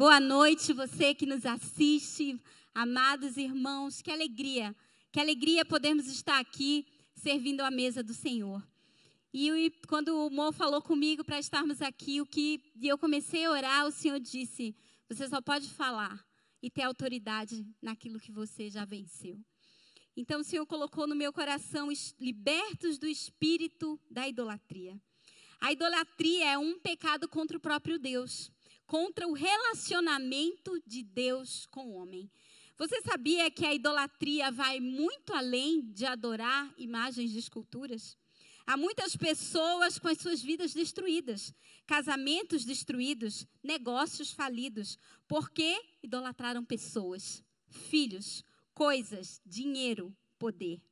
Boa noite, você que nos assiste, amados irmãos. Que alegria, que alegria podermos estar aqui servindo à mesa do Senhor. E quando o Mo falou comigo para estarmos aqui, o que e eu comecei a orar, o Senhor disse: você só pode falar e ter autoridade naquilo que você já venceu. Então o Senhor colocou no meu coração libertos do espírito da idolatria. A idolatria é um pecado contra o próprio Deus contra o relacionamento de Deus com o homem. Você sabia que a idolatria vai muito além de adorar imagens de esculturas? Há muitas pessoas com as suas vidas destruídas, casamentos destruídos, negócios falidos, porque idolatraram pessoas, filhos, coisas, dinheiro, poder.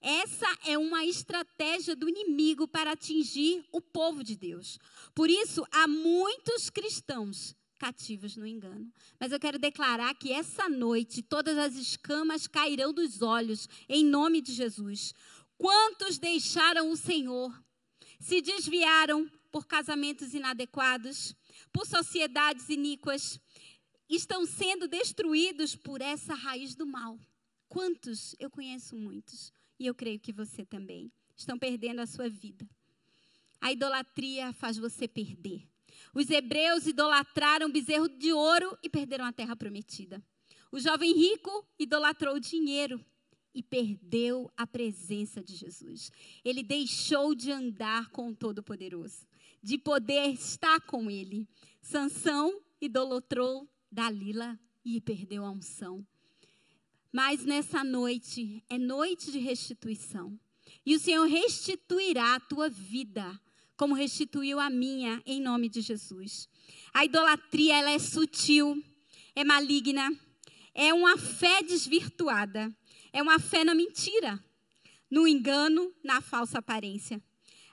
Essa é uma estratégia do inimigo para atingir o povo de Deus. Por isso, há muitos cristãos cativos no engano. Mas eu quero declarar que essa noite todas as escamas cairão dos olhos, em nome de Jesus. Quantos deixaram o Senhor? Se desviaram por casamentos inadequados, por sociedades iníquas, estão sendo destruídos por essa raiz do mal. Quantos? Eu conheço muitos e eu creio que você também. Estão perdendo a sua vida. A idolatria faz você perder. Os hebreus idolatraram bezerro de ouro e perderam a terra prometida. O jovem rico idolatrou o dinheiro e perdeu a presença de Jesus. Ele deixou de andar com o Todo-Poderoso, de poder estar com ele. Sansão idolatrou Dalila e perdeu a unção. Mas nessa noite é noite de restituição. E o Senhor restituirá a tua vida, como restituiu a minha, em nome de Jesus. A idolatria, ela é sutil, é maligna, é uma fé desvirtuada, é uma fé na mentira, no engano, na falsa aparência.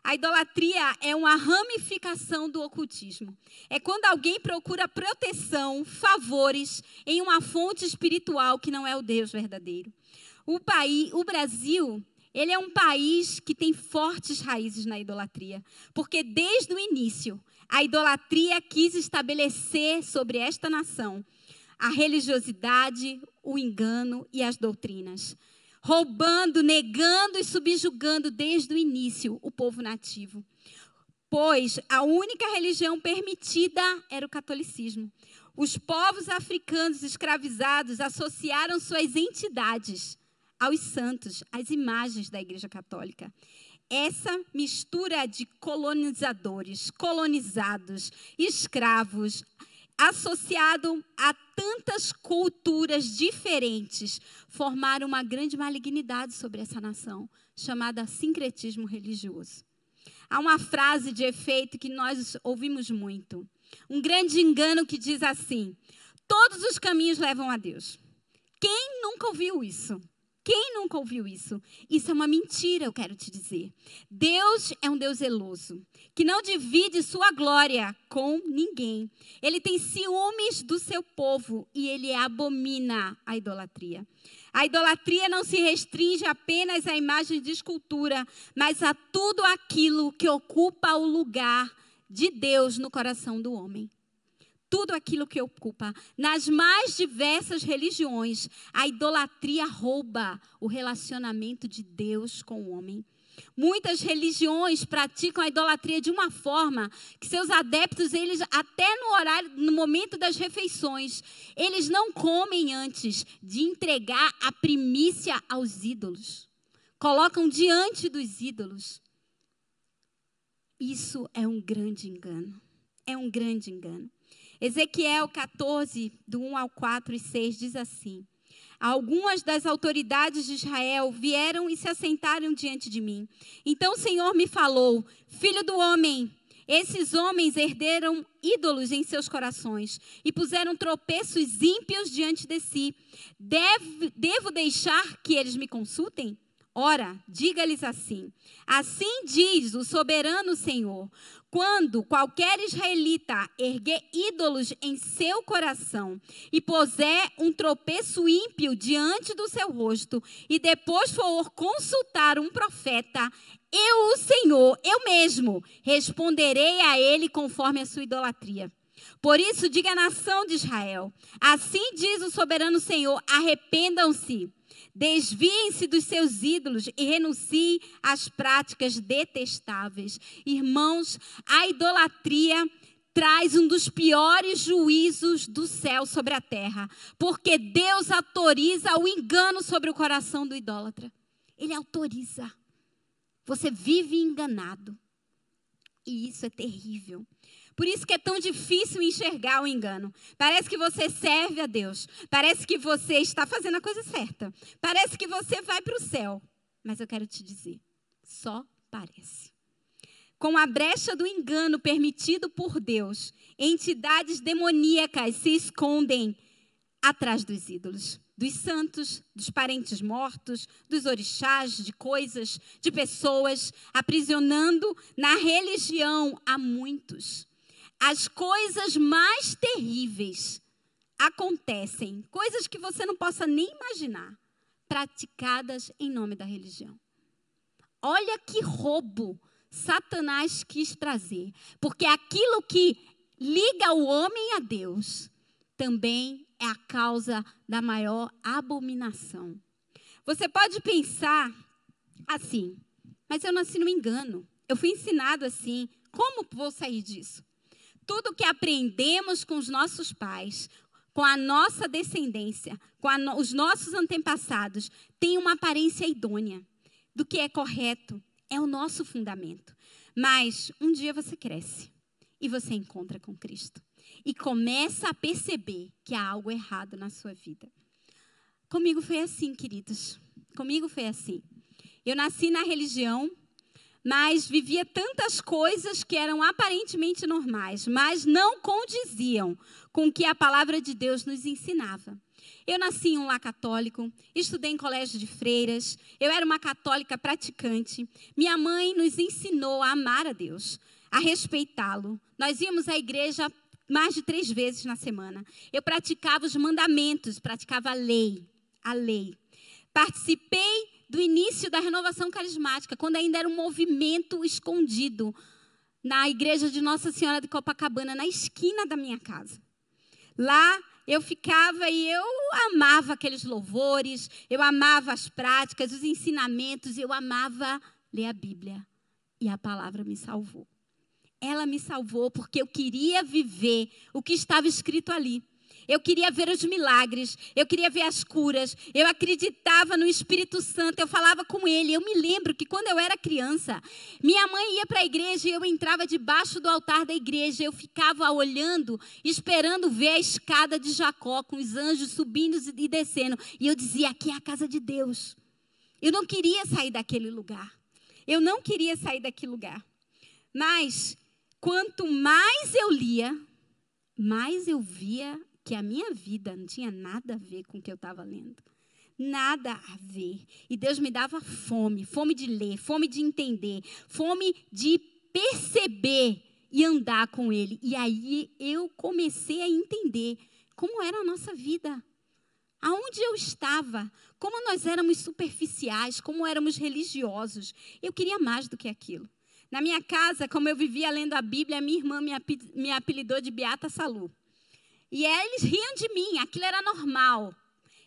A idolatria é uma ramificação do ocultismo. É quando alguém procura proteção, favores em uma fonte espiritual que não é o Deus verdadeiro. O país, o Brasil, ele é um país que tem fortes raízes na idolatria, porque desde o início a idolatria quis estabelecer sobre esta nação a religiosidade, o engano e as doutrinas roubando, negando e subjugando desde o início o povo nativo. Pois a única religião permitida era o catolicismo. Os povos africanos escravizados associaram suas entidades aos santos, às imagens da Igreja Católica. Essa mistura de colonizadores, colonizados, escravos, associado a tantas culturas diferentes, formaram uma grande malignidade sobre essa nação, chamada sincretismo religioso. Há uma frase de efeito que nós ouvimos muito. Um grande engano que diz assim: todos os caminhos levam a Deus. Quem nunca ouviu isso? Quem nunca ouviu isso? Isso é uma mentira, eu quero te dizer. Deus é um Deus zeloso, que não divide sua glória com ninguém. Ele tem ciúmes do seu povo e ele abomina a idolatria. A idolatria não se restringe apenas à imagem de escultura, mas a tudo aquilo que ocupa o lugar de Deus no coração do homem tudo aquilo que ocupa. Nas mais diversas religiões, a idolatria rouba o relacionamento de Deus com o homem. Muitas religiões praticam a idolatria de uma forma que seus adeptos, eles até no horário, no momento das refeições, eles não comem antes de entregar a primícia aos ídolos. Colocam diante dos ídolos. Isso é um grande engano. É um grande engano. Ezequiel 14, do 1 ao 4 e 6 diz assim: Algumas das autoridades de Israel vieram e se assentaram diante de mim. Então o Senhor me falou: Filho do homem, esses homens herderam ídolos em seus corações e puseram tropeços ímpios diante de si. Devo, devo deixar que eles me consultem? Ora, diga-lhes assim: Assim diz o soberano Senhor: quando qualquer israelita erguer ídolos em seu coração e puser um tropeço ímpio diante do seu rosto, e depois for consultar um profeta, eu, o Senhor, eu mesmo, responderei a ele conforme a sua idolatria. Por isso, diga à nação de Israel: Assim diz o soberano Senhor: arrependam-se, desviem-se dos seus ídolos e renunciem às práticas detestáveis. Irmãos, a idolatria traz um dos piores juízos do céu sobre a terra, porque Deus autoriza o engano sobre o coração do idólatra. Ele autoriza. Você vive enganado. E isso é terrível. Por isso que é tão difícil enxergar o engano. Parece que você serve a Deus. Parece que você está fazendo a coisa certa. Parece que você vai para o céu. Mas eu quero te dizer, só parece. Com a brecha do engano permitido por Deus, entidades demoníacas se escondem atrás dos ídolos dos santos, dos parentes mortos, dos orixás, de coisas, de pessoas, aprisionando na religião a muitos. As coisas mais terríveis acontecem, coisas que você não possa nem imaginar, praticadas em nome da religião. Olha que roubo Satanás quis trazer, porque aquilo que liga o homem a Deus também é a causa da maior abominação. Você pode pensar assim, mas eu nasci no engano. Eu fui ensinado assim. Como vou sair disso? Tudo que aprendemos com os nossos pais, com a nossa descendência, com no, os nossos antepassados, tem uma aparência idônea do que é correto. É o nosso fundamento. Mas um dia você cresce e você encontra com Cristo e começa a perceber que há algo errado na sua vida. Comigo foi assim, queridos. Comigo foi assim. Eu nasci na religião, mas vivia tantas coisas que eram aparentemente normais, mas não condiziam com o que a palavra de Deus nos ensinava. Eu nasci em um lar católico, estudei em colégio de freiras, eu era uma católica praticante. Minha mãe nos ensinou a amar a Deus, a respeitá-lo. Nós íamos à igreja mais de três vezes na semana. Eu praticava os mandamentos, praticava a lei, a lei. Participei do início da renovação carismática, quando ainda era um movimento escondido na igreja de Nossa Senhora de Copacabana, na esquina da minha casa. Lá eu ficava e eu amava aqueles louvores, eu amava as práticas, os ensinamentos, eu amava ler a Bíblia. E a palavra me salvou. Ela me salvou porque eu queria viver o que estava escrito ali. Eu queria ver os milagres, eu queria ver as curas, eu acreditava no Espírito Santo, eu falava com ele. Eu me lembro que quando eu era criança, minha mãe ia para a igreja e eu entrava debaixo do altar da igreja. Eu ficava olhando, esperando ver a escada de Jacó, com os anjos subindo e descendo. E eu dizia: aqui é a casa de Deus. Eu não queria sair daquele lugar. Eu não queria sair daquele lugar. Mas Quanto mais eu lia, mais eu via que a minha vida não tinha nada a ver com o que eu estava lendo. Nada a ver. E Deus me dava fome, fome de ler, fome de entender, fome de perceber e andar com Ele. E aí eu comecei a entender como era a nossa vida. Aonde eu estava, como nós éramos superficiais, como éramos religiosos. Eu queria mais do que aquilo. Na minha casa, como eu vivia lendo a Bíblia, minha irmã me apelidou de Beata Salu. E eles riam de mim, aquilo era normal.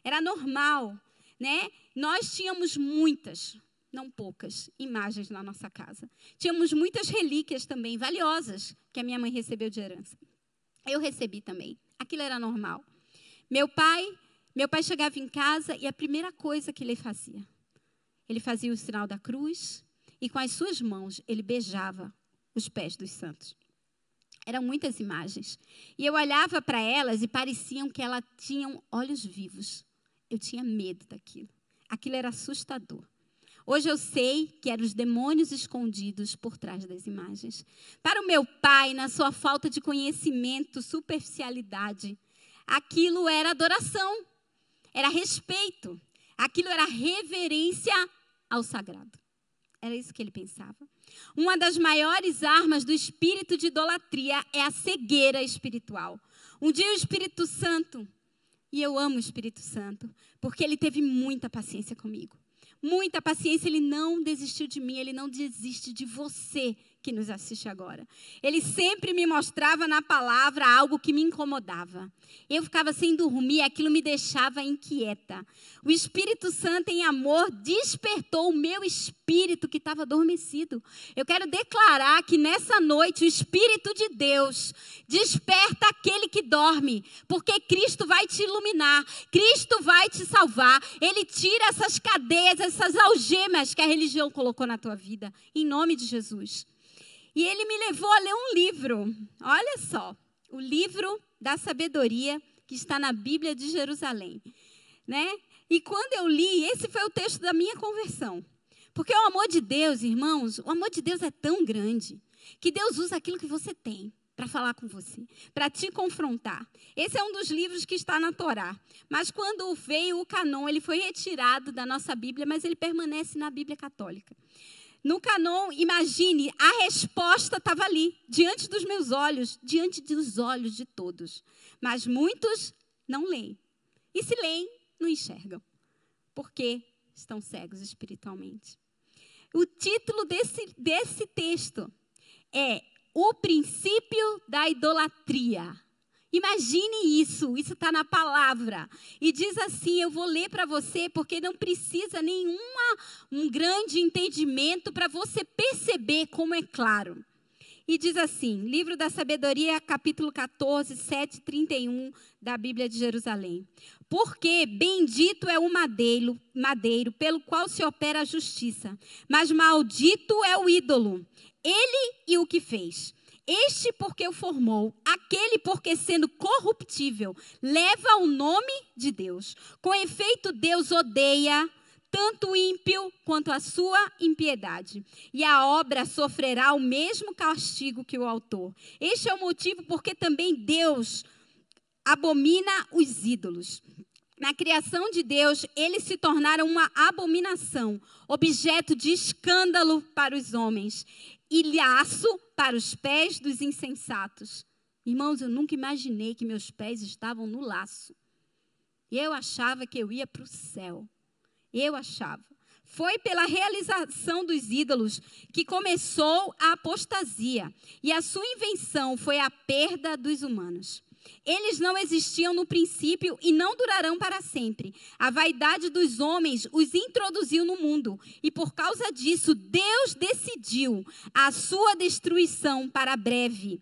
Era normal, né? Nós tínhamos muitas, não poucas, imagens na nossa casa. Tínhamos muitas relíquias também, valiosas, que a minha mãe recebeu de herança. Eu recebi também. Aquilo era normal. Meu pai, meu pai chegava em casa e a primeira coisa que ele fazia, ele fazia o sinal da cruz, e com as suas mãos ele beijava os pés dos santos. Eram muitas imagens. E eu olhava para elas e pareciam que elas tinham olhos vivos. Eu tinha medo daquilo. Aquilo era assustador. Hoje eu sei que eram os demônios escondidos por trás das imagens. Para o meu pai, na sua falta de conhecimento, superficialidade, aquilo era adoração, era respeito, aquilo era reverência ao sagrado. Era isso que ele pensava. Uma das maiores armas do espírito de idolatria é a cegueira espiritual. Um dia o Espírito Santo, e eu amo o Espírito Santo, porque ele teve muita paciência comigo. Muita paciência, ele não desistiu de mim, ele não desiste de você que nos assiste agora. Ele sempre me mostrava na palavra algo que me incomodava. Eu ficava sem dormir, aquilo me deixava inquieta. O Espírito Santo, em amor, despertou o meu espírito que estava adormecido. Eu quero declarar que nessa noite o Espírito de Deus desperta aquele que dorme, porque Cristo vai te iluminar, Cristo vai te salvar. Ele tira essas cadeias, essas algemas que a religião colocou na tua vida, em nome de Jesus. E ele me levou a ler um livro. Olha só, o livro da sabedoria que está na Bíblia de Jerusalém, né? E quando eu li, esse foi o texto da minha conversão. Porque o amor de Deus, irmãos, o amor de Deus é tão grande que Deus usa aquilo que você tem para falar com você, para te confrontar. Esse é um dos livros que está na Torá. Mas quando veio o canon, ele foi retirado da nossa Bíblia, mas ele permanece na Bíblia católica. No canon, imagine, a resposta estava ali, diante dos meus olhos, diante dos olhos de todos. Mas muitos não leem. E se leem, não enxergam. Porque estão cegos espiritualmente. O título desse, desse texto é O Princípio da Idolatria. Imagine isso, isso está na palavra. E diz assim: eu vou ler para você, porque não precisa nenhuma um grande entendimento para você perceber como é claro. E diz assim, livro da sabedoria, capítulo 14, 7, 31 da Bíblia de Jerusalém. Porque bendito é o madeiro, madeiro pelo qual se opera a justiça, mas maldito é o ídolo, ele e o que fez. Este porque o formou, aquele porque sendo corruptível, leva o nome de Deus. Com efeito, Deus odeia tanto o ímpio quanto a sua impiedade. E a obra sofrerá o mesmo castigo que o autor. Este é o motivo porque também Deus abomina os ídolos. Na criação de Deus, eles se tornaram uma abominação, objeto de escândalo para os homens e laço para os pés dos insensatos. Irmãos, eu nunca imaginei que meus pés estavam no laço. Eu achava que eu ia para o céu. Eu achava. Foi pela realização dos ídolos que começou a apostasia, e a sua invenção foi a perda dos humanos. Eles não existiam no princípio e não durarão para sempre. A vaidade dos homens os introduziu no mundo, e por causa disso, Deus decidiu a sua destruição para breve.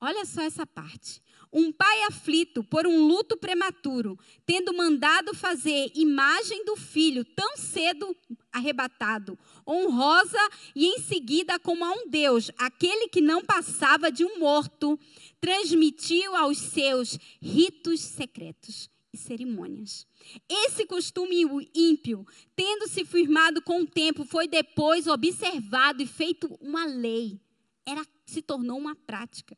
Olha só essa parte. Um pai aflito por um luto prematuro, tendo mandado fazer imagem do filho tão cedo arrebatado, honrosa e em seguida como a um Deus, aquele que não passava de um morto, transmitiu aos seus ritos secretos e cerimônias. Esse costume ímpio, tendo se firmado com o tempo, foi depois observado e feito uma lei. Era se tornou uma prática.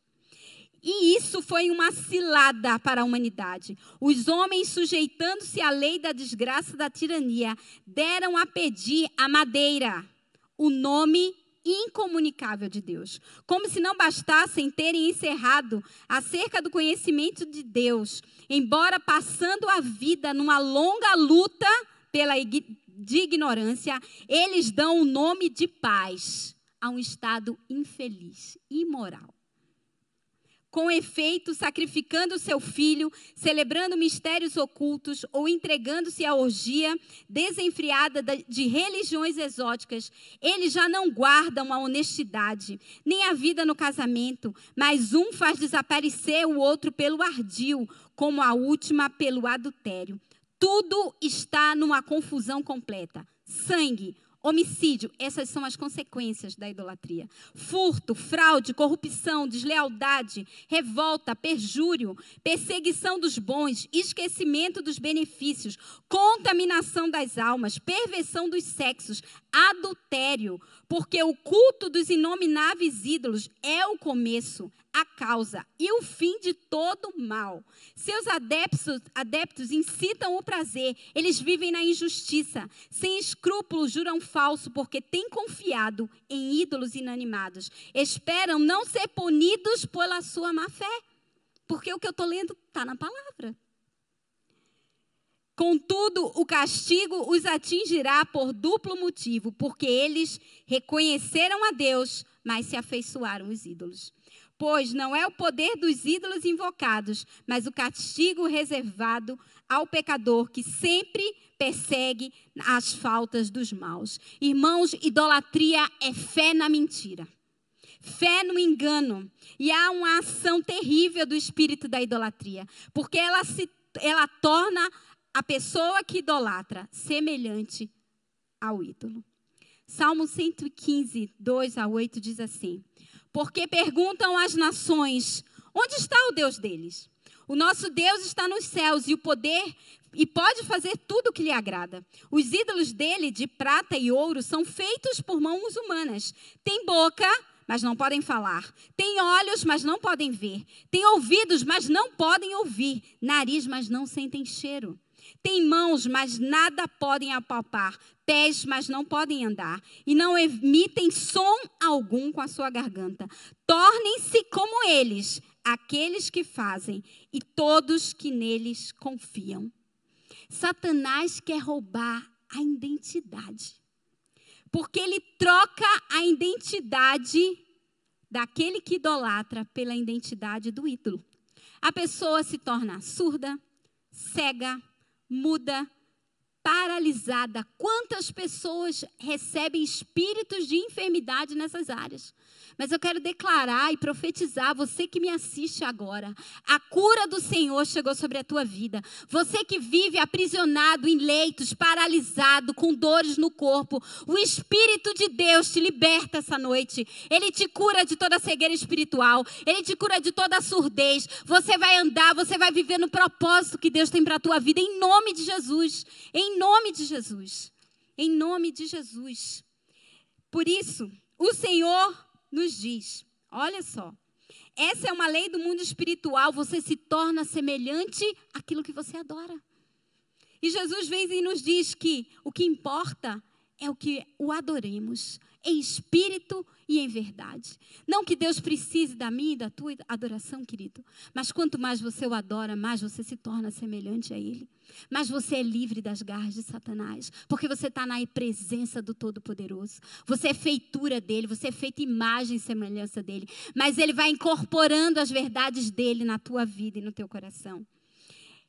E isso foi uma cilada para a humanidade. Os homens, sujeitando-se à lei da desgraça da tirania, deram a pedir a madeira, o nome incomunicável de Deus. Como se não bastassem terem encerrado acerca do conhecimento de Deus, embora passando a vida numa longa luta pela de ignorância, eles dão o nome de paz a um estado infeliz, imoral com efeito, sacrificando seu filho, celebrando mistérios ocultos ou entregando-se à orgia desenfreada de religiões exóticas, eles já não guardam a honestidade, nem a vida no casamento, mas um faz desaparecer o outro pelo ardil, como a última pelo adultério. Tudo está numa confusão completa. Sangue, Homicídio, essas são as consequências da idolatria. Furto, fraude, corrupção, deslealdade, revolta, perjúrio, perseguição dos bons, esquecimento dos benefícios, contaminação das almas, perversão dos sexos, adultério, porque o culto dos inomináveis ídolos é o começo, a causa e o fim de todo mal. Seus adeptos, adeptos incitam o prazer, eles vivem na injustiça, sem escrúpulos juram falso, porque têm confiado em ídolos inanimados. Esperam não ser punidos pela sua má fé, porque o que eu estou lendo está na palavra. Contudo, o castigo os atingirá por duplo motivo, porque eles reconheceram a Deus, mas se afeiçoaram os ídolos. Pois não é o poder dos ídolos invocados, mas o castigo reservado ao pecador que sempre persegue as faltas dos maus. Irmãos, idolatria é fé na mentira. Fé no engano. E há uma ação terrível do espírito da idolatria, porque ela se ela torna a pessoa que idolatra semelhante ao ídolo. Salmo 115, 2 a 8 diz assim: Porque perguntam as nações: onde está o Deus deles? O nosso Deus está nos céus e o poder e pode fazer tudo o que lhe agrada. Os ídolos dele, de prata e ouro, são feitos por mãos humanas. Tem boca, mas não podem falar. Tem olhos, mas não podem ver. Tem ouvidos, mas não podem ouvir. Nariz, mas não sentem cheiro. Tem mãos, mas nada podem apalpar. Pés, mas não podem andar. E não emitem som algum com a sua garganta. Tornem-se como eles, aqueles que fazem, e todos que neles confiam. Satanás quer roubar a identidade. Porque ele troca a identidade daquele que idolatra pela identidade do ídolo. A pessoa se torna surda, cega, muda, paralisada. Quantas pessoas recebem espíritos de enfermidade nessas áreas? Mas eu quero declarar e profetizar, você que me assiste agora, a cura do Senhor chegou sobre a tua vida. Você que vive aprisionado em leitos, paralisado, com dores no corpo, o Espírito de Deus te liberta essa noite. Ele te cura de toda cegueira espiritual, ele te cura de toda surdez. Você vai andar, você vai viver no propósito que Deus tem para a tua vida, em nome de Jesus. Em nome de Jesus. Em nome de Jesus. Por isso, o Senhor nos diz: olha só, essa é uma lei do mundo espiritual, você se torna semelhante àquilo que você adora. E Jesus vem e nos diz que o que importa é o que o adoremos, em espírito e em verdade. Não que Deus precise da minha e da tua adoração, querido, mas quanto mais você o adora, mais você se torna semelhante a Ele. Mas você é livre das garras de Satanás, porque você está na presença do Todo-Poderoso. Você é feitura dele, você é feita imagem e semelhança dele. Mas ele vai incorporando as verdades dele na tua vida e no teu coração.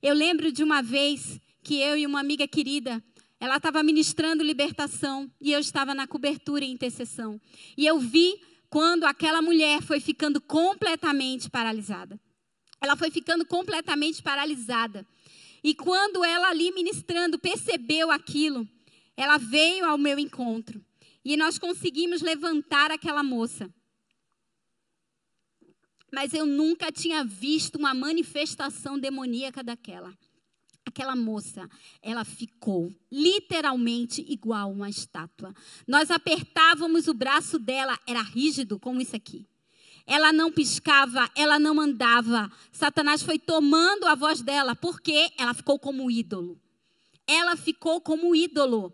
Eu lembro de uma vez que eu e uma amiga querida, ela estava ministrando libertação e eu estava na cobertura e intercessão. E eu vi quando aquela mulher foi ficando completamente paralisada. Ela foi ficando completamente paralisada. E quando ela ali ministrando percebeu aquilo, ela veio ao meu encontro. E nós conseguimos levantar aquela moça. Mas eu nunca tinha visto uma manifestação demoníaca daquela aquela moça, ela ficou literalmente igual uma estátua. Nós apertávamos o braço dela, era rígido como isso aqui. Ela não piscava, ela não andava. Satanás foi tomando a voz dela, porque ela ficou como ídolo. Ela ficou como ídolo.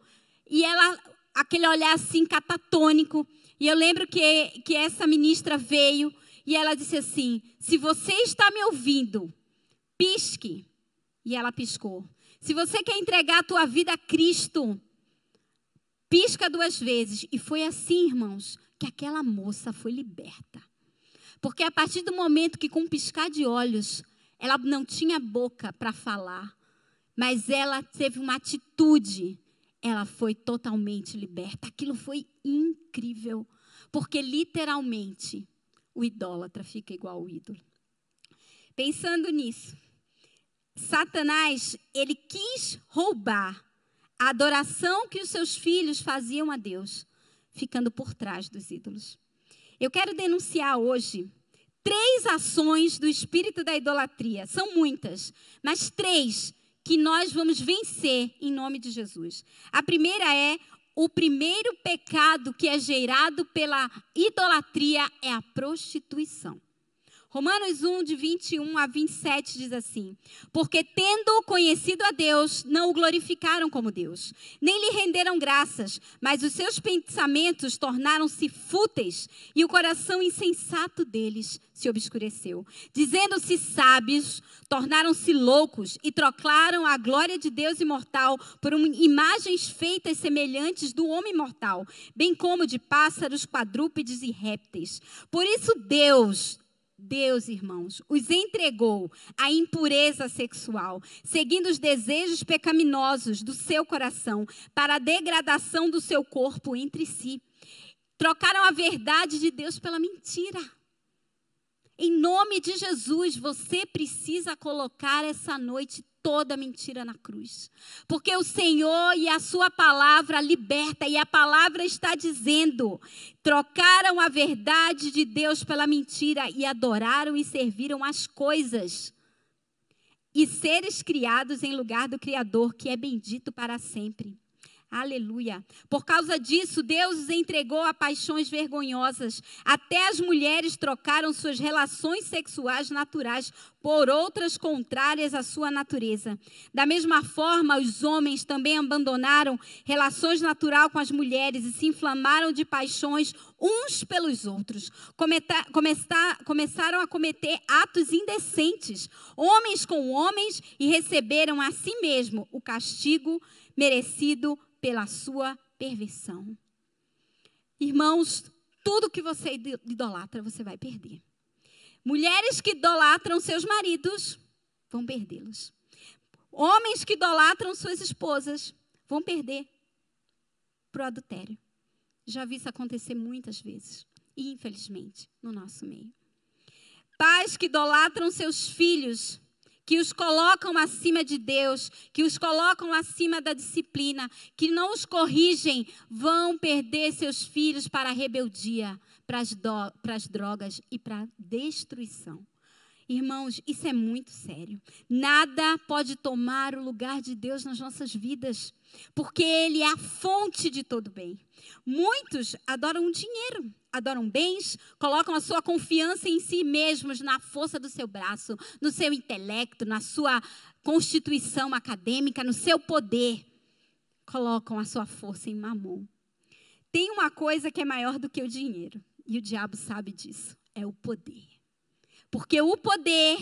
E ela, aquele olhar assim catatônico. E eu lembro que, que essa ministra veio e ela disse assim: Se você está me ouvindo, pisque. E ela piscou. Se você quer entregar a tua vida a Cristo, pisca duas vezes. E foi assim, irmãos, que aquela moça foi liberta. Porque a partir do momento que, com um piscar de olhos, ela não tinha boca para falar, mas ela teve uma atitude, ela foi totalmente liberta. Aquilo foi incrível. Porque, literalmente, o idólatra fica igual ao ídolo. Pensando nisso, Satanás, ele quis roubar a adoração que os seus filhos faziam a Deus, ficando por trás dos ídolos. Eu quero denunciar hoje três ações do espírito da idolatria. São muitas, mas três que nós vamos vencer em nome de Jesus. A primeira é o primeiro pecado que é gerado pela idolatria é a prostituição. Romanos 1, de 21 a 27 diz assim: Porque tendo conhecido a Deus, não o glorificaram como Deus, nem lhe renderam graças, mas os seus pensamentos tornaram-se fúteis e o coração insensato deles se obscureceu. Dizendo-se sábios, tornaram-se loucos e trocaram a glória de Deus imortal por imagens feitas semelhantes do homem mortal, bem como de pássaros, quadrúpedes e répteis. Por isso Deus Deus, irmãos, os entregou à impureza sexual, seguindo os desejos pecaminosos do seu coração, para a degradação do seu corpo entre si. Trocaram a verdade de Deus pela mentira. Em nome de Jesus, você precisa colocar essa noite toda mentira na cruz. Porque o Senhor e a sua palavra liberta e a palavra está dizendo: trocaram a verdade de Deus pela mentira e adoraram e serviram as coisas e seres criados em lugar do criador, que é bendito para sempre. Aleluia. Por causa disso, Deus os entregou a paixões vergonhosas. Até as mulheres trocaram suas relações sexuais naturais por outras contrárias à sua natureza. Da mesma forma, os homens também abandonaram relações natural com as mulheres e se inflamaram de paixões uns pelos outros. Cometa, começaram a cometer atos indecentes, homens com homens, e receberam a si mesmo o castigo merecido pela sua perversão. Irmãos, tudo que você idolatra, você vai perder. Mulheres que idolatram seus maridos vão perdê-los. Homens que idolatram suas esposas vão perder para o adultério. Já vi isso acontecer muitas vezes, infelizmente, no nosso meio. Pais que idolatram seus filhos que os colocam acima de Deus, que os colocam acima da disciplina, que não os corrigem, vão perder seus filhos para a rebeldia, para as, do, para as drogas e para a destruição. Irmãos, isso é muito sério. Nada pode tomar o lugar de Deus nas nossas vidas, porque Ele é a fonte de todo bem. Muitos adoram dinheiro, adoram bens, colocam a sua confiança em si mesmos, na força do seu braço, no seu intelecto, na sua constituição acadêmica, no seu poder. Colocam a sua força em mamon. Tem uma coisa que é maior do que o dinheiro, e o diabo sabe disso: é o poder. Porque o poder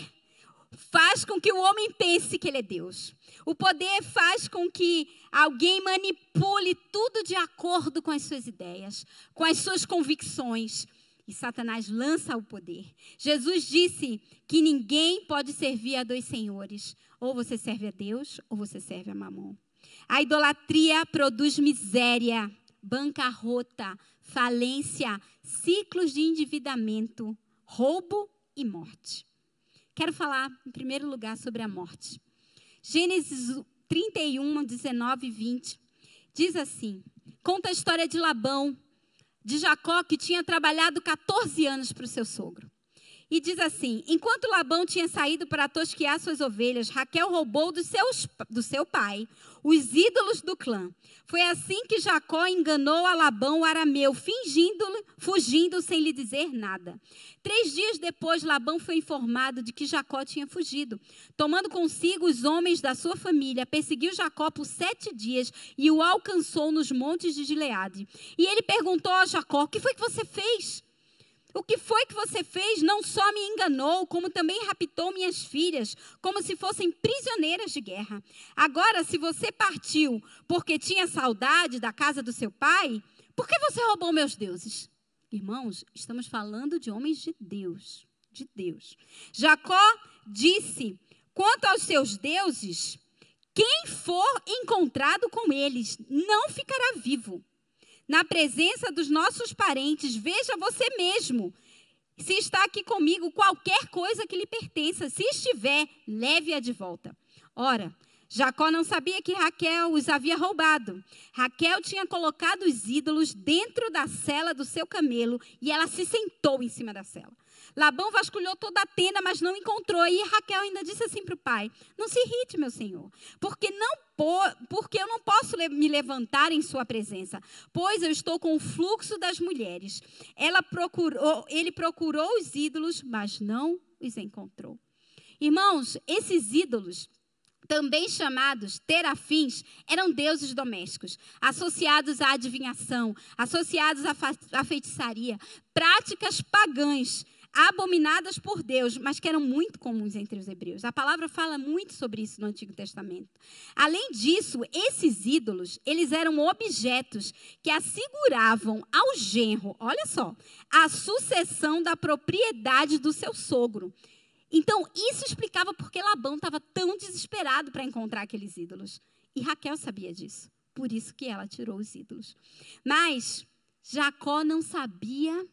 faz com que o homem pense que ele é Deus. O poder faz com que alguém manipule tudo de acordo com as suas ideias, com as suas convicções. E Satanás lança o poder. Jesus disse que ninguém pode servir a dois senhores. Ou você serve a Deus, ou você serve a Mamon. A idolatria produz miséria, bancarrota, falência, ciclos de endividamento, roubo e morte. Quero falar, em primeiro lugar, sobre a morte. Gênesis 31, 19 e 20 diz assim: conta a história de Labão, de Jacó, que tinha trabalhado 14 anos para o seu sogro. E diz assim: Enquanto Labão tinha saído para tosquear suas ovelhas, Raquel roubou do, seus, do seu pai os ídolos do clã. Foi assim que Jacó enganou a Labão o arameu, fingindo, fugindo sem lhe dizer nada. Três dias depois, Labão foi informado de que Jacó tinha fugido. Tomando consigo os homens da sua família, perseguiu Jacó por sete dias e o alcançou nos montes de Gileade. E ele perguntou a Jacó: O que foi que você fez? O que foi que você fez? Não só me enganou, como também raptou minhas filhas, como se fossem prisioneiras de guerra. Agora, se você partiu porque tinha saudade da casa do seu pai, por que você roubou meus deuses? Irmãos, estamos falando de homens de Deus, de Deus. Jacó disse: quanto aos seus deuses, quem for encontrado com eles não ficará vivo na presença dos nossos parentes, veja você mesmo. Se está aqui comigo qualquer coisa que lhe pertença, se estiver, leve-a de volta. Ora, Jacó não sabia que Raquel os havia roubado. Raquel tinha colocado os ídolos dentro da cela do seu camelo e ela se sentou em cima da cela. Labão vasculhou toda a tenda, mas não encontrou. E Raquel ainda disse assim para o pai: Não se irrite, meu senhor, porque, não porque eu não posso me levantar em sua presença, pois eu estou com o fluxo das mulheres. Ela procurou, ele procurou os ídolos, mas não os encontrou. Irmãos, esses ídolos também chamados terafins, eram deuses domésticos, associados à adivinhação, associados à feitiçaria, práticas pagãs, abominadas por Deus, mas que eram muito comuns entre os hebreus. A palavra fala muito sobre isso no Antigo Testamento. Além disso, esses ídolos, eles eram objetos que asseguravam ao genro, olha só, a sucessão da propriedade do seu sogro. Então, isso explicava porque Labão estava tão desesperado para encontrar aqueles ídolos. E Raquel sabia disso. Por isso que ela tirou os ídolos. Mas Jacó não sabia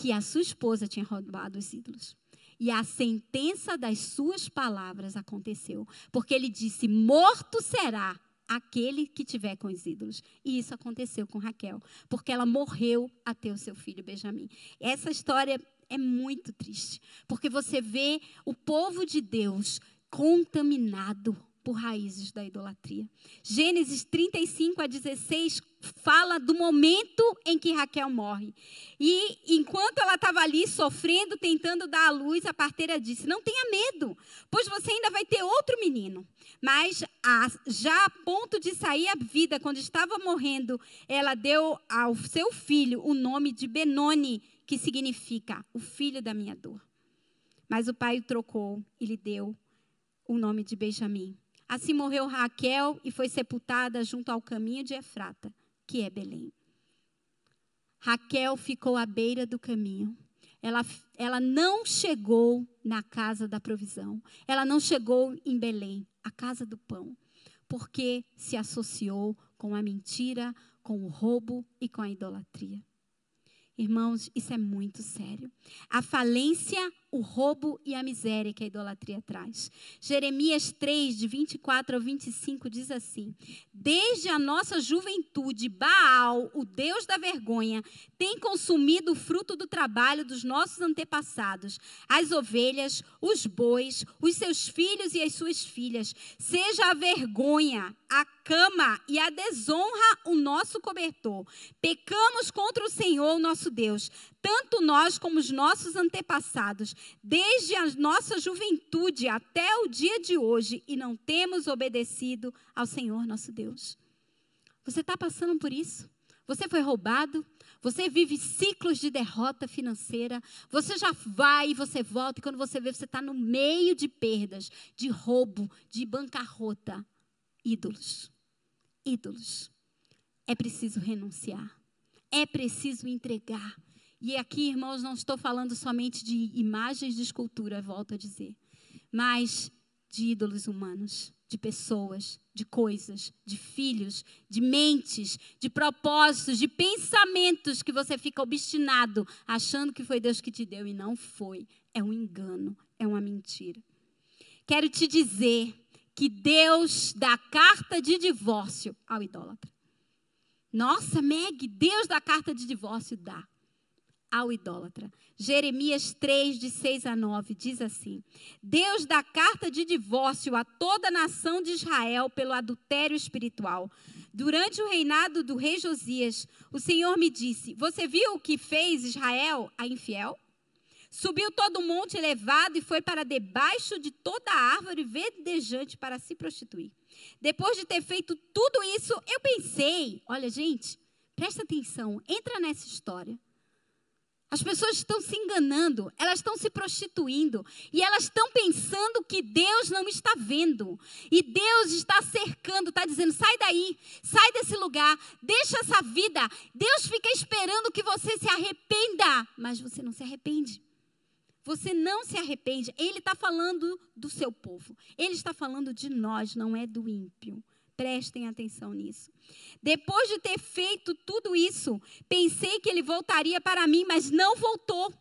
que a sua esposa tinha roubado os ídolos. E a sentença das suas palavras aconteceu. Porque ele disse: Morto será aquele que tiver com os ídolos. E isso aconteceu com Raquel, porque ela morreu a ter o seu filho Benjamim. Essa história é muito triste, porque você vê o povo de Deus contaminado por raízes da idolatria. Gênesis 35 a 16 fala do momento em que Raquel morre. E enquanto ela estava ali sofrendo, tentando dar à luz, a parteira disse: Não tenha medo, pois você ainda vai ter outro menino. Mas a, já a ponto de sair a vida, quando estava morrendo, ela deu ao seu filho o nome de Benoni, que significa o filho da minha dor. Mas o pai o trocou e lhe deu o nome de Benjamim. Assim morreu Raquel e foi sepultada junto ao caminho de Efrata, que é Belém. Raquel ficou à beira do caminho. Ela, ela não chegou na casa da provisão. Ela não chegou em Belém, a casa do pão, porque se associou com a mentira, com o roubo e com a idolatria. Irmãos, isso é muito sério. A falência, o roubo e a miséria que a idolatria traz. Jeremias 3, de 24 ao 25, diz assim: Desde a nossa juventude, Baal, o Deus da vergonha, tem consumido o fruto do trabalho dos nossos antepassados, as ovelhas, os bois, os seus filhos e as suas filhas. Seja a vergonha, a cama e a desonra o nosso cobertor. Pecamos contra o Senhor, nosso Deus, tanto nós como os nossos antepassados, desde a nossa juventude até o dia de hoje, e não temos obedecido ao Senhor, nosso Deus. Você está passando por isso? Você foi roubado? Você vive ciclos de derrota financeira. Você já vai e você volta, e quando você vê, você está no meio de perdas, de roubo, de bancarrota ídolos. Ídolos. É preciso renunciar. É preciso entregar. E aqui, irmãos, não estou falando somente de imagens de escultura, volto a dizer, mas de ídolos humanos, de pessoas, de coisas, de filhos, de mentes, de propósitos, de pensamentos que você fica obstinado, achando que foi Deus que te deu e não foi. É um engano, é uma mentira. Quero te dizer que Deus dá carta de divórcio ao idólatra. Nossa, Meg, Deus dá carta de divórcio, dá ao idólatra. Jeremias 3, de 6 a 9, diz assim: Deus dá carta de divórcio a toda a nação de Israel pelo adultério espiritual. Durante o reinado do rei Josias, o Senhor me disse: Você viu o que fez Israel a infiel? Subiu todo o monte elevado e foi para debaixo de toda a árvore verdejante para se prostituir. Depois de ter feito tudo isso, eu pensei: olha, gente, presta atenção, entra nessa história. As pessoas estão se enganando, elas estão se prostituindo e elas estão pensando que Deus não está vendo. E Deus está cercando, está dizendo: sai daí, sai desse lugar, deixa essa vida. Deus fica esperando que você se arrependa, mas você não se arrepende. Você não se arrepende. Ele está falando do seu povo. Ele está falando de nós, não é do ímpio. Prestem atenção nisso. Depois de ter feito tudo isso, pensei que ele voltaria para mim, mas não voltou.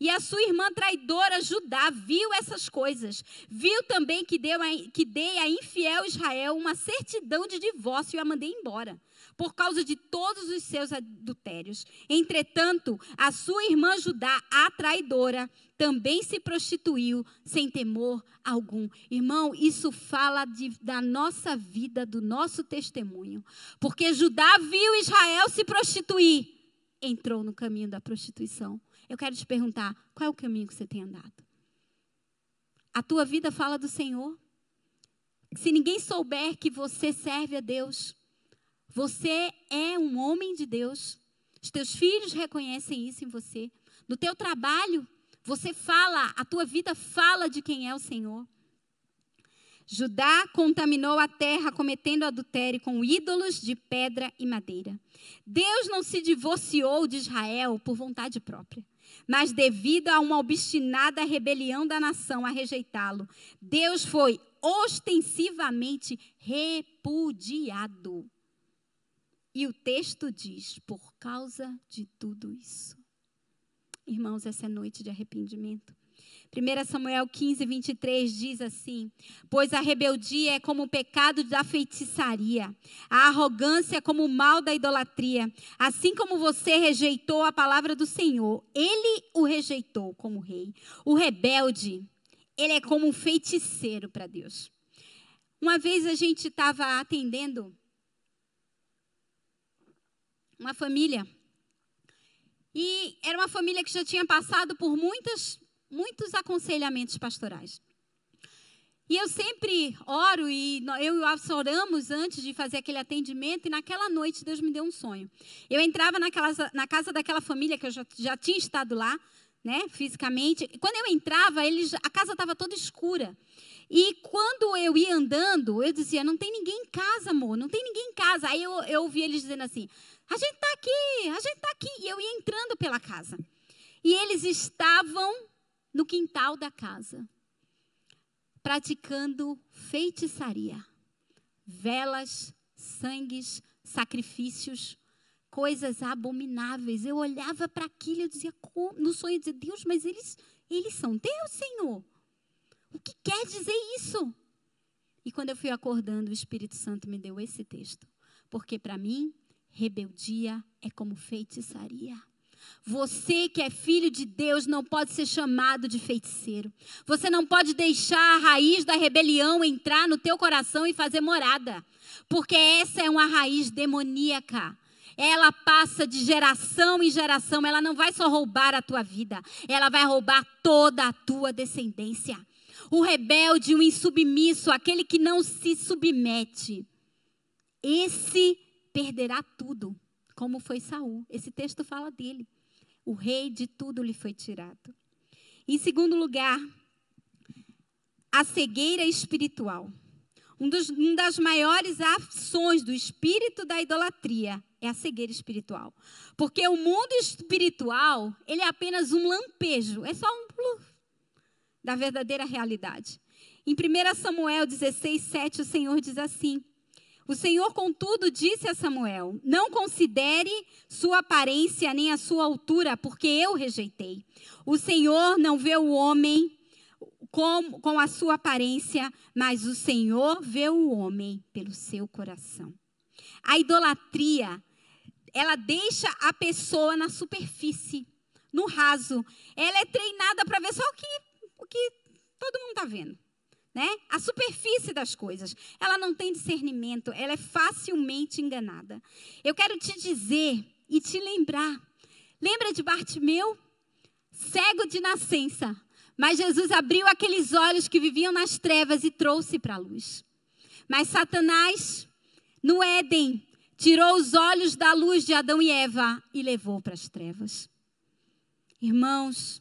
E a sua irmã traidora Judá viu essas coisas. Viu também que, deu a, que dei a infiel Israel uma certidão de divórcio e a mandei embora, por causa de todos os seus adultérios. Entretanto, a sua irmã Judá, a traidora, também se prostituiu sem temor algum. Irmão, isso fala de, da nossa vida, do nosso testemunho. Porque Judá viu Israel se prostituir, entrou no caminho da prostituição. Eu quero te perguntar: qual é o caminho que você tem andado? A tua vida fala do Senhor? Se ninguém souber que você serve a Deus, você é um homem de Deus. Os teus filhos reconhecem isso em você. No teu trabalho, você fala, a tua vida fala de quem é o Senhor. Judá contaminou a terra cometendo adultério com ídolos de pedra e madeira. Deus não se divorciou de Israel por vontade própria mas devido a uma obstinada rebelião da nação a rejeitá-lo, Deus foi ostensivamente repudiado. E o texto diz: por causa de tudo isso. Irmãos, essa é noite de arrependimento. 1 Samuel 15, 23 diz assim: Pois a rebeldia é como o pecado da feitiçaria, a arrogância é como o mal da idolatria. Assim como você rejeitou a palavra do Senhor, ele o rejeitou como rei. O rebelde, ele é como um feiticeiro para Deus. Uma vez a gente estava atendendo uma família. E era uma família que já tinha passado por muitas muitos aconselhamentos pastorais. E eu sempre oro, e eu e o Alves oramos antes de fazer aquele atendimento, e naquela noite Deus me deu um sonho. Eu entrava naquela, na casa daquela família, que eu já, já tinha estado lá, né, fisicamente. E quando eu entrava, eles, a casa estava toda escura. E quando eu ia andando, eu dizia: Não tem ninguém em casa, amor, não tem ninguém em casa. Aí eu, eu ouvi eles dizendo assim: A gente está aqui, a gente está aqui. E eu ia entrando pela casa. E eles estavam no quintal da casa, praticando feitiçaria, velas, sangues, sacrifícios, coisas abomináveis. Eu olhava para aquilo e dizia, no sonho, dizia, Deus, mas eles, eles são Deus, Senhor. O que quer dizer isso? E quando eu fui acordando, o Espírito Santo me deu esse texto. Porque para mim, rebeldia é como feitiçaria. Você que é filho de Deus não pode ser chamado de feiticeiro. Você não pode deixar a raiz da rebelião entrar no teu coração e fazer morada, porque essa é uma raiz demoníaca. Ela passa de geração em geração, ela não vai só roubar a tua vida, ela vai roubar toda a tua descendência. O rebelde, o insubmisso, aquele que não se submete, esse perderá tudo, como foi Saul. Esse texto fala dele. O rei de tudo lhe foi tirado. Em segundo lugar, a cegueira espiritual. Um dos, uma das maiores ações do espírito da idolatria é a cegueira espiritual. Porque o mundo espiritual, ele é apenas um lampejo, é só um pluf da verdadeira realidade. Em 1 Samuel 16, 7, o Senhor diz assim: o Senhor, contudo, disse a Samuel: Não considere sua aparência nem a sua altura, porque eu rejeitei. O Senhor não vê o homem com, com a sua aparência, mas o Senhor vê o homem pelo seu coração. A idolatria, ela deixa a pessoa na superfície, no raso. Ela é treinada para ver só o que, o que todo mundo está vendo né? A superfície das coisas. Ela não tem discernimento, ela é facilmente enganada. Eu quero te dizer e te lembrar. Lembra de Bartimeu? Cego de nascença. Mas Jesus abriu aqueles olhos que viviam nas trevas e trouxe para a luz. Mas Satanás, no Éden, tirou os olhos da luz de Adão e Eva e levou para as trevas. Irmãos,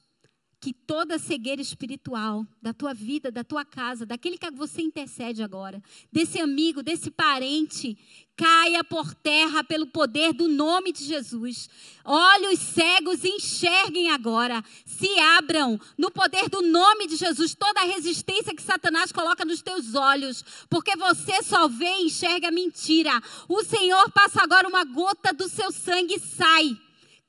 que toda cegueira espiritual da tua vida, da tua casa, daquele que você intercede agora, desse amigo, desse parente, caia por terra pelo poder do nome de Jesus. Olhos cegos enxerguem agora, se abram no poder do nome de Jesus. Toda a resistência que Satanás coloca nos teus olhos, porque você só vê e enxerga mentira. O Senhor passa agora uma gota do seu sangue e sai.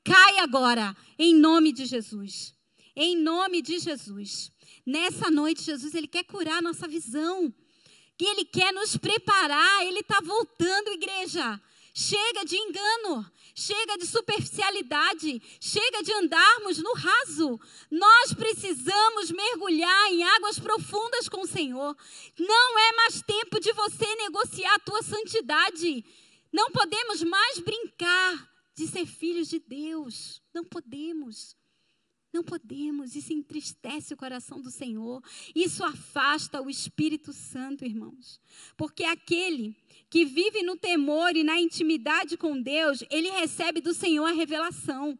Cai agora, em nome de Jesus. Em nome de Jesus. Nessa noite, Jesus, Ele quer curar a nossa visão. E Ele quer nos preparar. Ele está voltando, igreja. Chega de engano, chega de superficialidade, chega de andarmos no raso. Nós precisamos mergulhar em águas profundas com o Senhor. Não é mais tempo de você negociar a tua santidade. Não podemos mais brincar de ser filhos de Deus. Não podemos. Não podemos, isso entristece o coração do Senhor, isso afasta o Espírito Santo, irmãos. Porque aquele que vive no temor e na intimidade com Deus, ele recebe do Senhor a revelação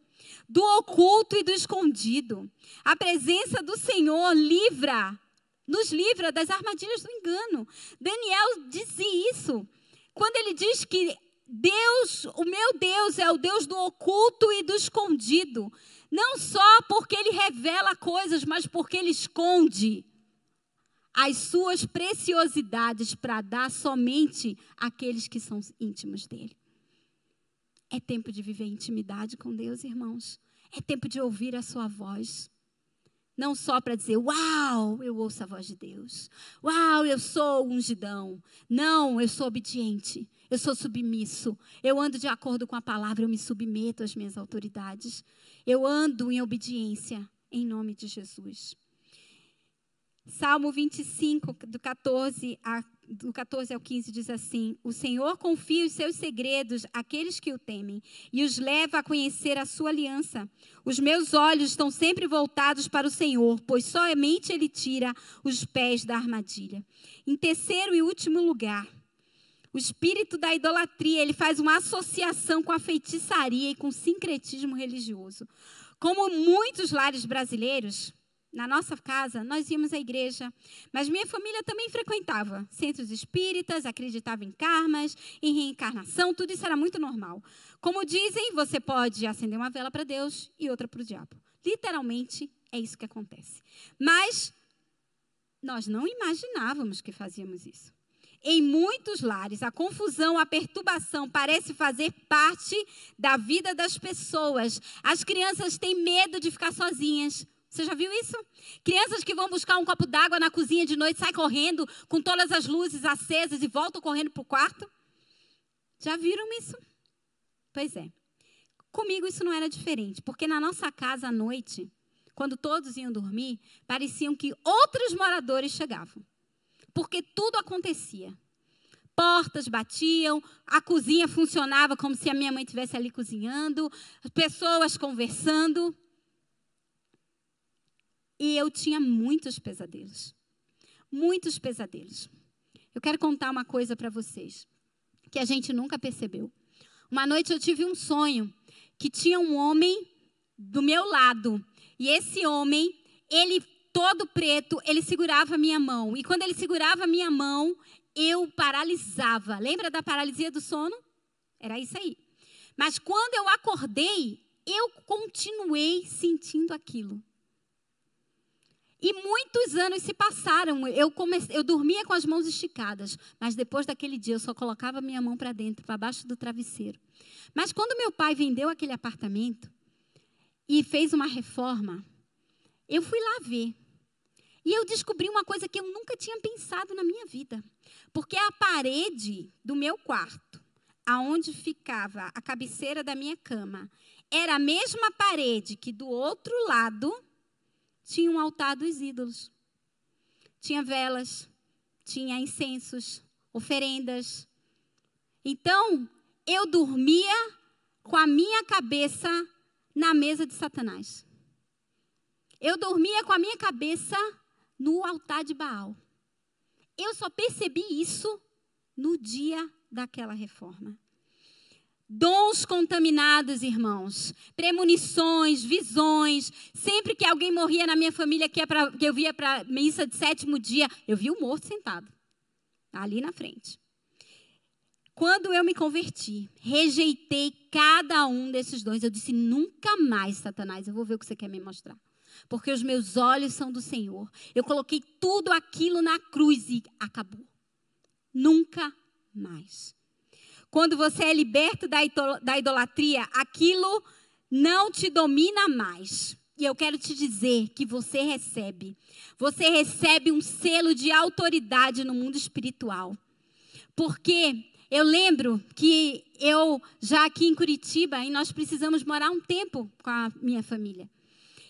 do oculto e do escondido. A presença do Senhor livra, nos livra das armadilhas do engano. Daniel dizia isso. Quando ele diz que Deus, o meu Deus é o Deus do oculto e do escondido. Não só porque ele revela coisas, mas porque ele esconde as suas preciosidades para dar somente àqueles que são íntimos dele. É tempo de viver intimidade com Deus, irmãos. É tempo de ouvir a sua voz. Não só para dizer, uau, eu ouço a voz de Deus. Uau, eu sou ungidão. Não, eu sou obediente. Eu sou submisso. Eu ando de acordo com a palavra, eu me submeto às minhas autoridades. Eu ando em obediência, em nome de Jesus. Salmo 25, do 14, a, do 14 ao 15, diz assim: O Senhor confia os seus segredos àqueles que o temem e os leva a conhecer a sua aliança. Os meus olhos estão sempre voltados para o Senhor, pois somente Ele tira os pés da armadilha. Em terceiro e último lugar, o espírito da idolatria, ele faz uma associação com a feitiçaria e com o sincretismo religioso. Como muitos lares brasileiros, na nossa casa, nós íamos à igreja, mas minha família também frequentava centros espíritas, acreditava em karmas, em reencarnação, tudo isso era muito normal. Como dizem, você pode acender uma vela para Deus e outra para o diabo. Literalmente, é isso que acontece. Mas nós não imaginávamos que fazíamos isso. Em muitos lares, a confusão, a perturbação parece fazer parte da vida das pessoas. As crianças têm medo de ficar sozinhas. Você já viu isso? Crianças que vão buscar um copo d'água na cozinha de noite, saem correndo com todas as luzes acesas e voltam correndo para o quarto. Já viram isso? Pois é. Comigo isso não era diferente, porque na nossa casa à noite, quando todos iam dormir, pareciam que outros moradores chegavam. Porque tudo acontecia. Portas batiam, a cozinha funcionava como se a minha mãe estivesse ali cozinhando, pessoas conversando. E eu tinha muitos pesadelos. Muitos pesadelos. Eu quero contar uma coisa para vocês que a gente nunca percebeu. Uma noite eu tive um sonho que tinha um homem do meu lado. E esse homem, ele todo preto, ele segurava a minha mão. E quando ele segurava a minha mão, eu paralisava. Lembra da paralisia do sono? Era isso aí. Mas quando eu acordei, eu continuei sentindo aquilo. E muitos anos se passaram. Eu, eu dormia com as mãos esticadas, mas depois daquele dia eu só colocava minha mão para dentro, para baixo do travesseiro. Mas quando meu pai vendeu aquele apartamento e fez uma reforma, eu fui lá ver. E eu descobri uma coisa que eu nunca tinha pensado na minha vida. Porque a parede do meu quarto, aonde ficava a cabeceira da minha cama, era a mesma parede que do outro lado tinha um altar dos ídolos. Tinha velas, tinha incensos, oferendas. Então, eu dormia com a minha cabeça na mesa de Satanás. Eu dormia com a minha cabeça no altar de Baal. Eu só percebi isso no dia daquela reforma. Dons contaminados, irmãos. Premonições, visões. Sempre que alguém morria na minha família, que, pra, que eu via para missa de sétimo dia, eu vi o morto sentado. Ali na frente. Quando eu me converti, rejeitei cada um desses dons. Eu disse: nunca mais, Satanás, eu vou ver o que você quer me mostrar. Porque os meus olhos são do Senhor. Eu coloquei tudo aquilo na cruz e acabou. Nunca mais. Quando você é liberto da idolatria, aquilo não te domina mais. E eu quero te dizer que você recebe. Você recebe um selo de autoridade no mundo espiritual. Porque eu lembro que eu, já aqui em Curitiba, e nós precisamos morar um tempo com a minha família.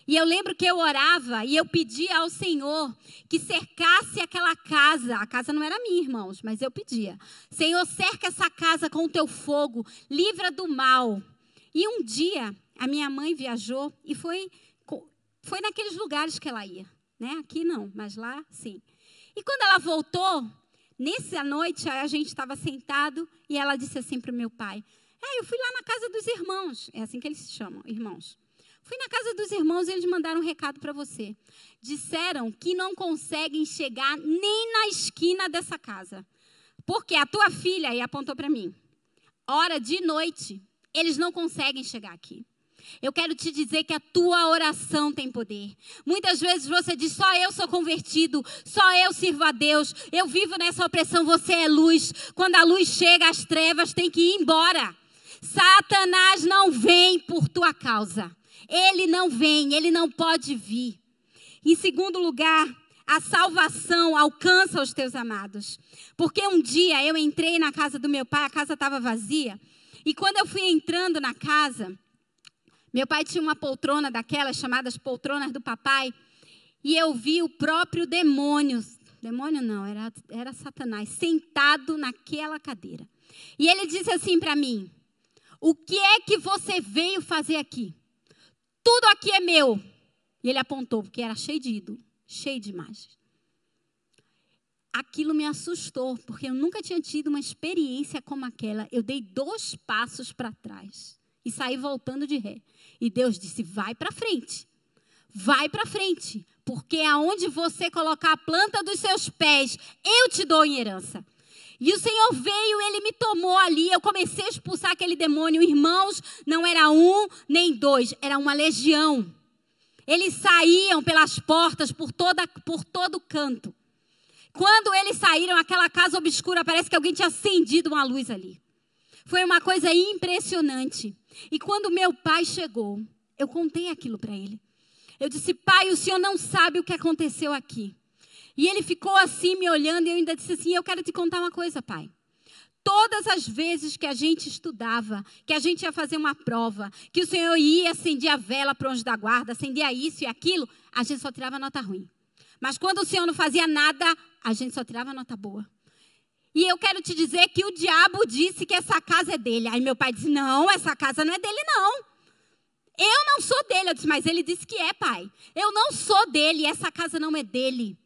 E eu lembro que eu orava e eu pedia ao Senhor que cercasse aquela casa. A casa não era minha, irmãos, mas eu pedia. Senhor, cerca essa casa com o teu fogo, livra do mal. E um dia a minha mãe viajou e foi foi naqueles lugares que ela ia, né? Aqui não, mas lá sim. E quando ela voltou, nessa noite a gente estava sentado e ela disse assim para o meu pai: "É, eu fui lá na casa dos irmãos, é assim que eles se chamam, irmãos. Fui na casa dos irmãos e eles mandaram um recado para você. Disseram que não conseguem chegar nem na esquina dessa casa. Porque a tua filha, e apontou para mim, hora de noite, eles não conseguem chegar aqui. Eu quero te dizer que a tua oração tem poder. Muitas vezes você diz: só eu sou convertido, só eu sirvo a Deus, eu vivo nessa opressão, você é luz. Quando a luz chega, as trevas têm que ir embora. Satanás não vem por tua causa. Ele não vem, ele não pode vir. Em segundo lugar, a salvação alcança os teus amados. Porque um dia eu entrei na casa do meu pai, a casa estava vazia. E quando eu fui entrando na casa, meu pai tinha uma poltrona daquelas chamadas poltronas do papai, e eu vi o próprio demônio, demônio não, era, era Satanás, sentado naquela cadeira. E ele disse assim para mim: O que é que você veio fazer aqui? Tudo aqui é meu. E ele apontou, porque era cheio de ídolo, cheio de imagens. Aquilo me assustou, porque eu nunca tinha tido uma experiência como aquela. Eu dei dois passos para trás e saí voltando de ré. E Deus disse: vai para frente. Vai para frente, porque aonde você colocar a planta dos seus pés, eu te dou em herança. E o Senhor veio, ele me tomou ali. Eu comecei a expulsar aquele demônio. Irmãos, não era um nem dois, era uma legião. Eles saíam pelas portas, por, toda, por todo canto. Quando eles saíram, aquela casa obscura, parece que alguém tinha acendido uma luz ali. Foi uma coisa impressionante. E quando meu pai chegou, eu contei aquilo para ele. Eu disse: Pai, o senhor não sabe o que aconteceu aqui. E ele ficou assim me olhando e eu ainda disse assim: Eu quero te contar uma coisa, pai. Todas as vezes que a gente estudava, que a gente ia fazer uma prova, que o Senhor ia acender a vela para anjo da guarda, acendia isso e aquilo, a gente só tirava nota ruim. Mas quando o Senhor não fazia nada, a gente só tirava nota boa. E eu quero te dizer que o diabo disse que essa casa é dele. Aí meu pai disse: Não, essa casa não é dele, não. Eu não sou dele. Eu disse: Mas ele disse que é, pai. Eu não sou dele, essa casa não é dele.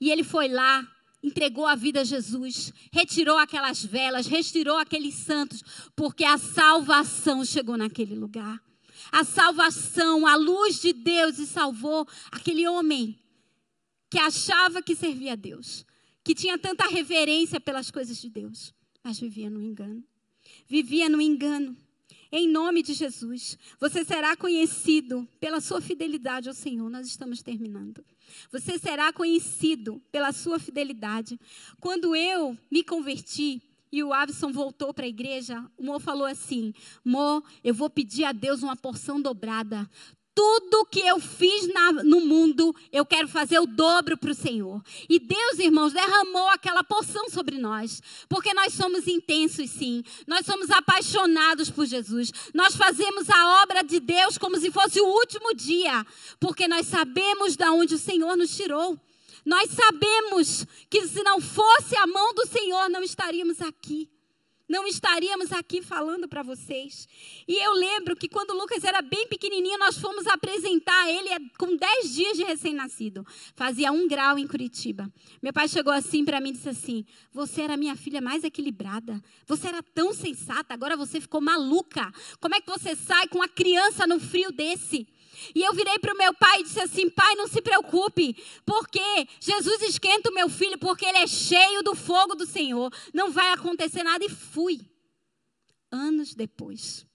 E ele foi lá, entregou a vida a Jesus, retirou aquelas velas, retirou aqueles santos, porque a salvação chegou naquele lugar. A salvação, a luz de Deus e salvou aquele homem que achava que servia a Deus que tinha tanta reverência pelas coisas de Deus, mas vivia no engano. Vivia no engano. Em nome de Jesus, você será conhecido pela sua fidelidade ao Senhor. Nós estamos terminando. Você será conhecido pela sua fidelidade. Quando eu me converti, e o Avison voltou para a igreja, o Mo falou assim: Mo, eu vou pedir a Deus uma porção dobrada tudo que eu fiz na, no mundo, eu quero fazer o dobro para o Senhor. E Deus, irmãos, derramou aquela porção sobre nós, porque nós somos intensos, sim. Nós somos apaixonados por Jesus. Nós fazemos a obra de Deus como se fosse o último dia, porque nós sabemos de onde o Senhor nos tirou. Nós sabemos que se não fosse a mão do Senhor, não estaríamos aqui não estaríamos aqui falando para vocês. E eu lembro que quando o Lucas era bem pequenininho, nós fomos apresentar ele com 10 dias de recém-nascido. Fazia um grau em Curitiba. Meu pai chegou assim para mim e disse assim: Você era minha filha mais equilibrada. Você era tão sensata, agora você ficou maluca. Como é que você sai com uma criança no frio desse? E eu virei para o meu pai e disse assim: Pai, não se preocupe, porque Jesus esquenta o meu filho, porque ele é cheio do fogo do Senhor. Não vai acontecer nada. E fui. Anos depois,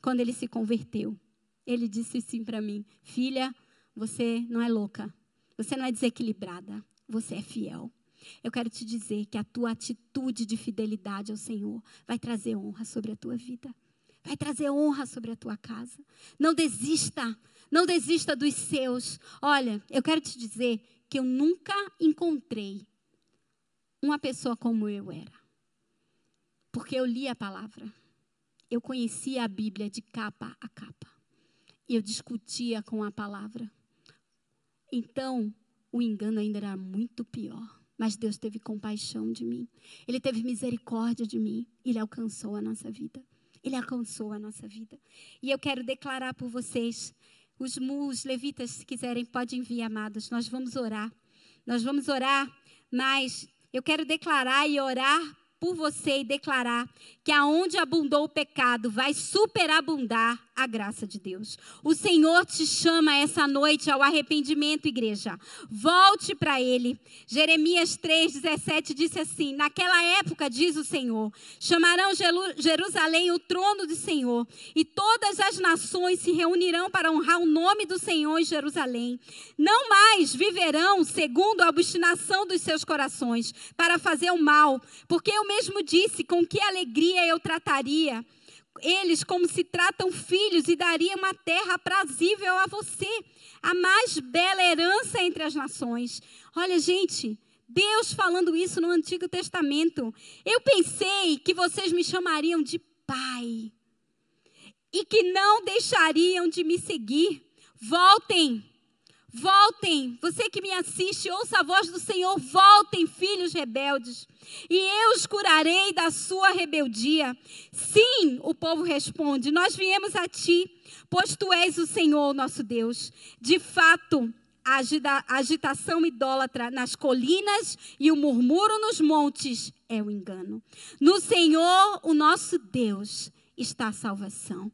quando ele se converteu, ele disse assim para mim: Filha, você não é louca, você não é desequilibrada, você é fiel. Eu quero te dizer que a tua atitude de fidelidade ao Senhor vai trazer honra sobre a tua vida vai trazer honra sobre a tua casa. Não desista, não desista dos seus. Olha, eu quero te dizer que eu nunca encontrei uma pessoa como eu era. Porque eu li a palavra. Eu conhecia a Bíblia de capa a capa. E eu discutia com a palavra. Então, o engano ainda era muito pior. Mas Deus teve compaixão de mim. Ele teve misericórdia de mim. Ele alcançou a nossa vida. Ele alcançou a nossa vida. E eu quero declarar por vocês, os, os levitas, se quiserem, podem vir, amados. Nós vamos orar. Nós vamos orar, mas eu quero declarar e orar por você e declarar que aonde abundou o pecado vai superabundar a graça de Deus. O Senhor te chama essa noite ao arrependimento, igreja. Volte para Ele. Jeremias 3,17 disse assim: Naquela época, diz o Senhor, chamarão Jerusalém o trono do Senhor, e todas as nações se reunirão para honrar o nome do Senhor em Jerusalém. Não mais viverão segundo a obstinação dos seus corações, para fazer o mal, porque eu mesmo disse com que alegria eu trataria eles como se tratam filhos e daria uma terra aprazível a você, a mais bela herança entre as nações. Olha, gente, Deus falando isso no Antigo Testamento. Eu pensei que vocês me chamariam de pai e que não deixariam de me seguir. Voltem Voltem, você que me assiste, ouça a voz do Senhor, voltem, filhos rebeldes, e eu os curarei da sua rebeldia. Sim, o povo responde: Nós viemos a ti, pois tu és o Senhor, nosso Deus. De fato, a agitação idólatra nas colinas e o murmúrio nos montes é o engano. No Senhor, o nosso Deus, está a salvação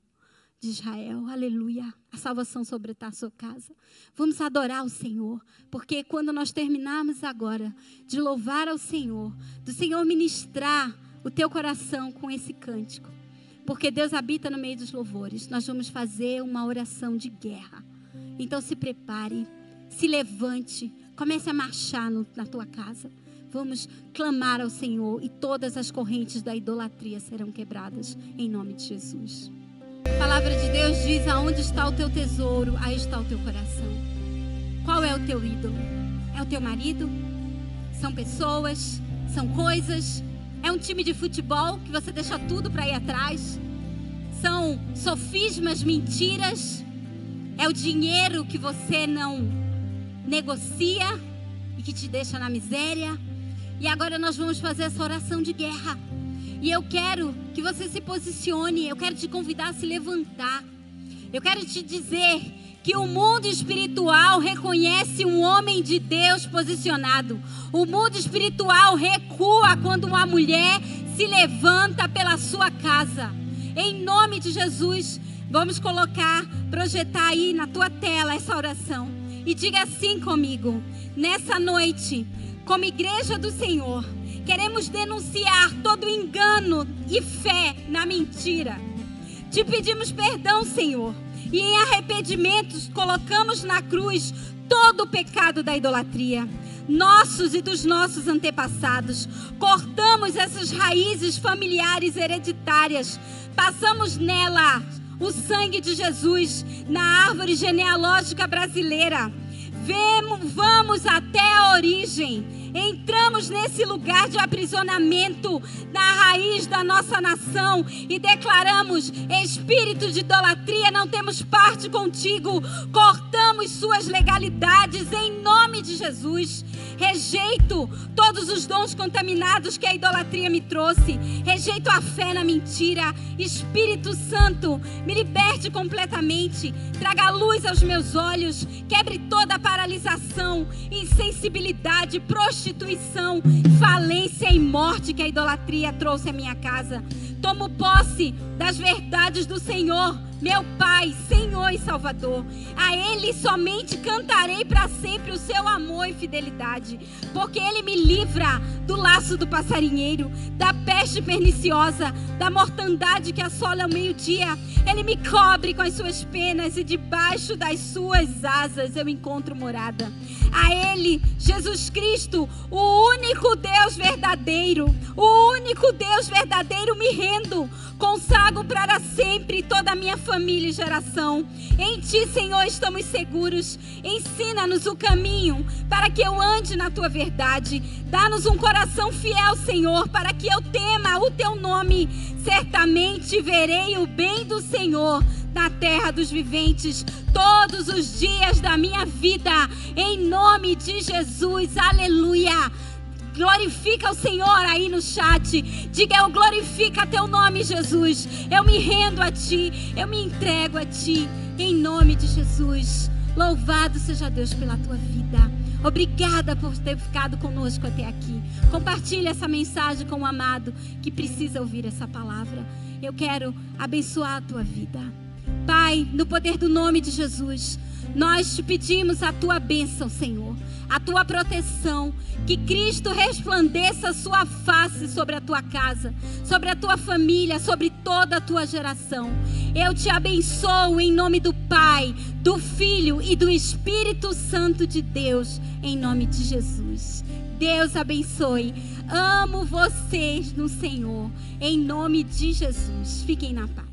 de Israel. Aleluia. A salvação sobre a sua casa. Vamos adorar o Senhor, porque quando nós terminarmos agora de louvar ao Senhor, do Senhor ministrar o teu coração com esse cântico, porque Deus habita no meio dos louvores, nós vamos fazer uma oração de guerra. Então se prepare, se levante, comece a marchar no, na tua casa. Vamos clamar ao Senhor e todas as correntes da idolatria serão quebradas em nome de Jesus. Palavra de Deus diz: aonde está o teu tesouro, aí está o teu coração. Qual é o teu ídolo? É o teu marido? São pessoas? São coisas? É um time de futebol que você deixa tudo para ir atrás? São sofismas, mentiras? É o dinheiro que você não negocia e que te deixa na miséria? E agora nós vamos fazer essa oração de guerra. E eu quero que você se posicione, eu quero te convidar a se levantar. Eu quero te dizer que o mundo espiritual reconhece um homem de Deus posicionado. O mundo espiritual recua quando uma mulher se levanta pela sua casa. Em nome de Jesus, vamos colocar, projetar aí na tua tela essa oração. E diga assim comigo: nessa noite, como igreja do Senhor Queremos denunciar todo engano e fé na mentira. Te pedimos perdão, Senhor, e em arrependimentos colocamos na cruz todo o pecado da idolatria, nossos e dos nossos antepassados. Cortamos essas raízes familiares hereditárias, passamos nela o sangue de Jesus na árvore genealógica brasileira. Vamos até a origem entramos nesse lugar de aprisionamento na raiz da nossa nação e declaramos: espírito de idolatria, não temos parte contigo, cortamos suas legalidades em nome de Jesus. Rejeito todos os dons contaminados que a idolatria me trouxe, rejeito a fé na mentira. Espírito Santo, me liberte completamente, traga luz aos meus olhos, quebre toda paralisação, insensibilidade, prostituição prostituição, falência e morte que a idolatria trouxe à minha casa. Tomo posse das verdades do Senhor, meu Pai, Senhor e Salvador. A Ele somente cantarei para sempre o seu amor e fidelidade, porque Ele me livra do laço do passarinheiro, da peste perniciosa, da mortandade que assola o meio-dia. Ele me cobre com as suas penas e debaixo das suas asas eu encontro morada. A Ele, Jesus Cristo, o único Deus verdadeiro, o único Deus verdadeiro, me rendo Consagro para sempre toda a minha família e geração. Em ti, Senhor, estamos seguros. Ensina-nos o caminho para que eu ande na tua verdade. Dá-nos um coração fiel, Senhor, para que eu tema o teu nome. Certamente verei o bem do Senhor na terra dos viventes todos os dias da minha vida. Em nome de Jesus. Aleluia. Glorifica o Senhor aí no chat. Diga eu glorifica teu nome, Jesus. Eu me rendo a ti, eu me entrego a ti em nome de Jesus. Louvado seja Deus pela tua vida. Obrigada por ter ficado conosco até aqui. Compartilhe essa mensagem com o amado que precisa ouvir essa palavra. Eu quero abençoar a tua vida. Pai, no poder do nome de Jesus, nós te pedimos a tua bênção, Senhor, a tua proteção, que Cristo resplandeça a sua face sobre a tua casa, sobre a tua família, sobre toda a tua geração. Eu te abençoo em nome do Pai, do Filho e do Espírito Santo de Deus, em nome de Jesus. Deus abençoe. Amo vocês no Senhor, em nome de Jesus. Fiquem na paz.